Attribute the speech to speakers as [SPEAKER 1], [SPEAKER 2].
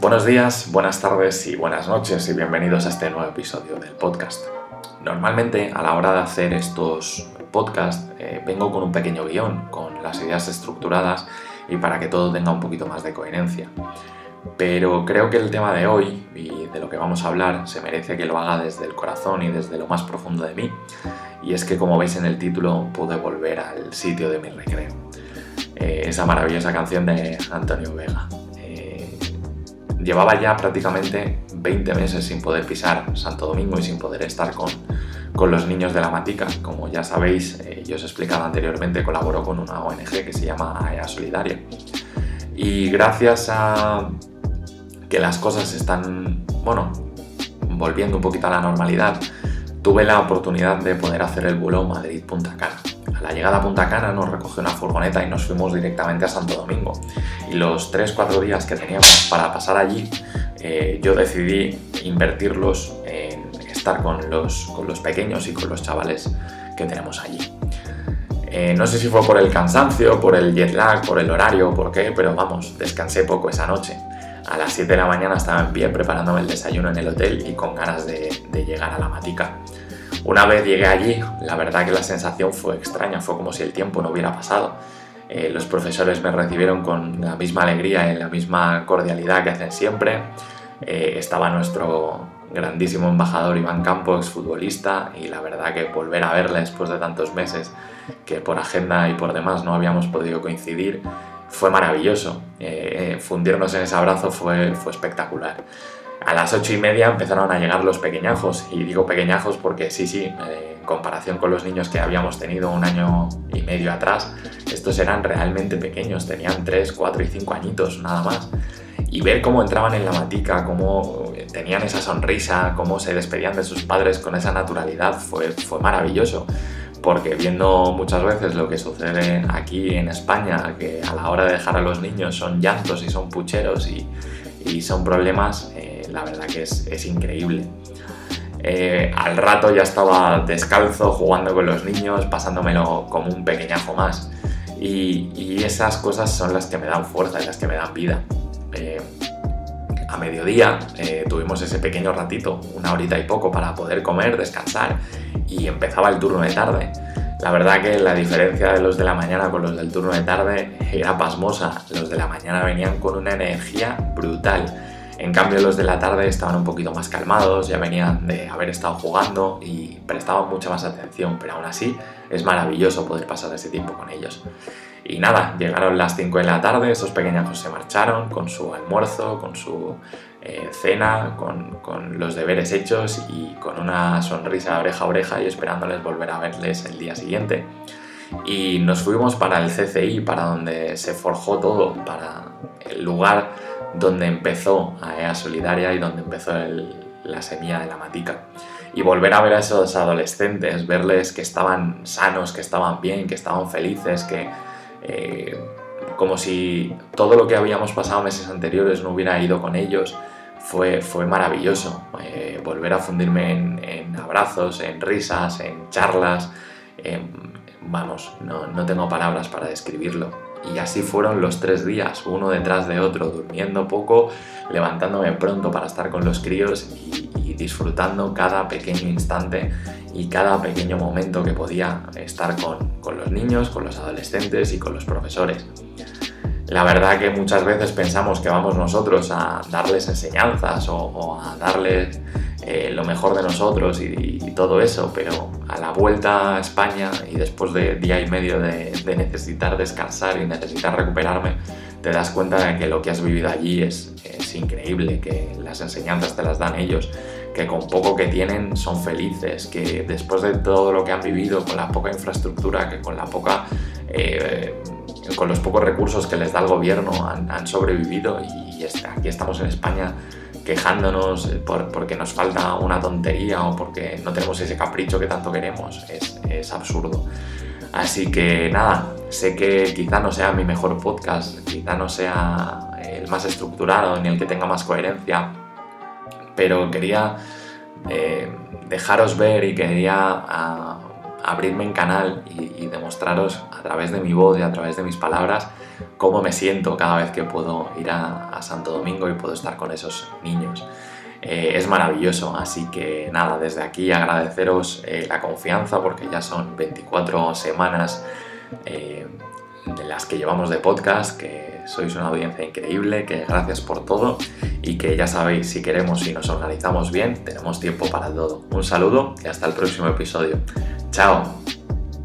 [SPEAKER 1] Buenos días, buenas tardes y buenas noches y bienvenidos a este nuevo episodio del podcast. Normalmente a la hora de hacer estos podcasts eh, vengo con un pequeño guion, con las ideas estructuradas y para que todo tenga un poquito más de coherencia. Pero creo que el tema de hoy y de lo que vamos a hablar se merece que lo haga desde el corazón y desde lo más profundo de mí. Y es que como veis en el título pude volver al sitio de mi recreo. Eh, esa maravillosa canción de Antonio Vega. Llevaba ya prácticamente 20 meses sin poder pisar Santo Domingo y sin poder estar con, con los niños de la Matica. Como ya sabéis, eh, yo os he explicado anteriormente, colaboro con una ONG que se llama AEA Solidaria. Y gracias a que las cosas están, bueno, volviendo un poquito a la normalidad, tuve la oportunidad de poder hacer el vuelo Madrid-Punta Cana. A la llegada a Punta Cana nos recogió una furgoneta y nos fuimos directamente a Santo Domingo. Y los 3-4 días que teníamos para pasar allí, eh, yo decidí invertirlos en estar con los, con los pequeños y con los chavales que tenemos allí. Eh, no sé si fue por el cansancio, por el jet lag, por el horario, por qué, pero vamos, descansé poco esa noche. A las 7 de la mañana estaba en pie preparándome el desayuno en el hotel y con ganas de, de llegar a la matica. Una vez llegué allí, la verdad que la sensación fue extraña, fue como si el tiempo no hubiera pasado. Eh, los profesores me recibieron con la misma alegría y la misma cordialidad que hacen siempre. Eh, estaba nuestro grandísimo embajador Iván Campos, futbolista, y la verdad que volver a verle después de tantos meses que por agenda y por demás no habíamos podido coincidir, fue maravilloso. Eh, fundirnos en ese abrazo fue, fue espectacular. A las ocho y media empezaron a llegar los pequeñajos, y digo pequeñajos porque sí, sí, eh, en comparación con los niños que habíamos tenido un año y medio atrás, estos eran realmente pequeños, tenían 3, 4 y 5 añitos nada más. Y ver cómo entraban en la matica, cómo tenían esa sonrisa, cómo se despedían de sus padres con esa naturalidad, fue, fue maravilloso porque viendo muchas veces lo que sucede aquí en España, que a la hora de dejar a los niños son llantos y son pucheros y, y son problemas, eh, la verdad que es, increíble. Eh, al rato ya estaba descalzo, jugando con los niños, pasándomelo como un pequeñajo más. Y, esas cosas son las que me dan fuerza y las que me dan vida. Eh, a mediodía eh, tuvimos ese pequeño ratito, una horita y poco, para poder comer, descansar y empezaba el turno de tarde. La verdad que la diferencia de los de la mañana con los del turno de tarde era pasmosa. Los de la mañana venían con una energía brutal en cambio los de la tarde estaban un poquito más calmados, ya venían de haber estado jugando y prestaban mucha más atención, pero aún así es maravilloso poder pasar ese tiempo con ellos. Y nada, llegaron las 5 de la tarde, esos pequeños se marcharon con su almuerzo, con su eh, cena, con, con, los deberes hechos y con una sonrisa oreja a oreja y esperándoles volver a verles el día siguiente. Y nos fuimos para el CCI, para donde se forjó todo, para el lugar donde empezó AEA Solidaria y donde empezó la semilla de la matica. Y volver a ver a esos adolescentes, verles que estaban sanos, que estaban bien, que estaban felices, que eh, como si todo lo que habíamos pasado meses anteriores no hubiera ido con ellos, fue, fue maravilloso. Eh, volver a fundirme en, abrazos, en risas, en charlas. Vamos, no, no tengo palabras para describirlo. Y así fueron los tres días, uno detrás de otro, durmiendo poco, levantándome pronto para estar con los críos y, disfrutando cada pequeño instante y cada pequeño momento que podía estar con, los niños, con los adolescentes y con los profesores. La verdad que muchas veces pensamos que vamos nosotros a darles enseñanzas o, a darles eh, lo mejor de nosotros y, todo eso, pero a la vuelta a España y después de día y medio de, necesitar descansar y necesitar recuperarme, te das cuenta de que lo que has vivido allí es, es increíble, que las enseñanzas te las dan ellos, que con poco que tienen son felices, que después de todo lo que han vivido, con la poca infraestructura, que con la poca... Eh, con los pocos recursos que les da el gobierno han, sobrevivido y aquí estamos en España quejándonos porque nos falta una tontería o porque no tenemos ese capricho que tanto queremos. Es, absurdo. Así que nada, sé que quizá no sea mi mejor podcast, quizá no sea el más estructurado ni el que tenga más coherencia, pero quería eh, dejaros ver y quería ah, abrirme en canal y, demostraros a través de mi voz y a través de mis palabras cómo me siento cada vez que puedo ir a, Santo Domingo y puedo estar con esos niños. Eh, es maravilloso, así que nada, desde aquí agradeceros eh, la confianza porque ya son 24 semanas eh, de las que llevamos de podcast, que sois una audiencia increíble, que gracias por todo y que ya sabéis, si queremos y nos organizamos bien, tenemos tiempo para todo. Un saludo y hasta el próximo episodio. Chao.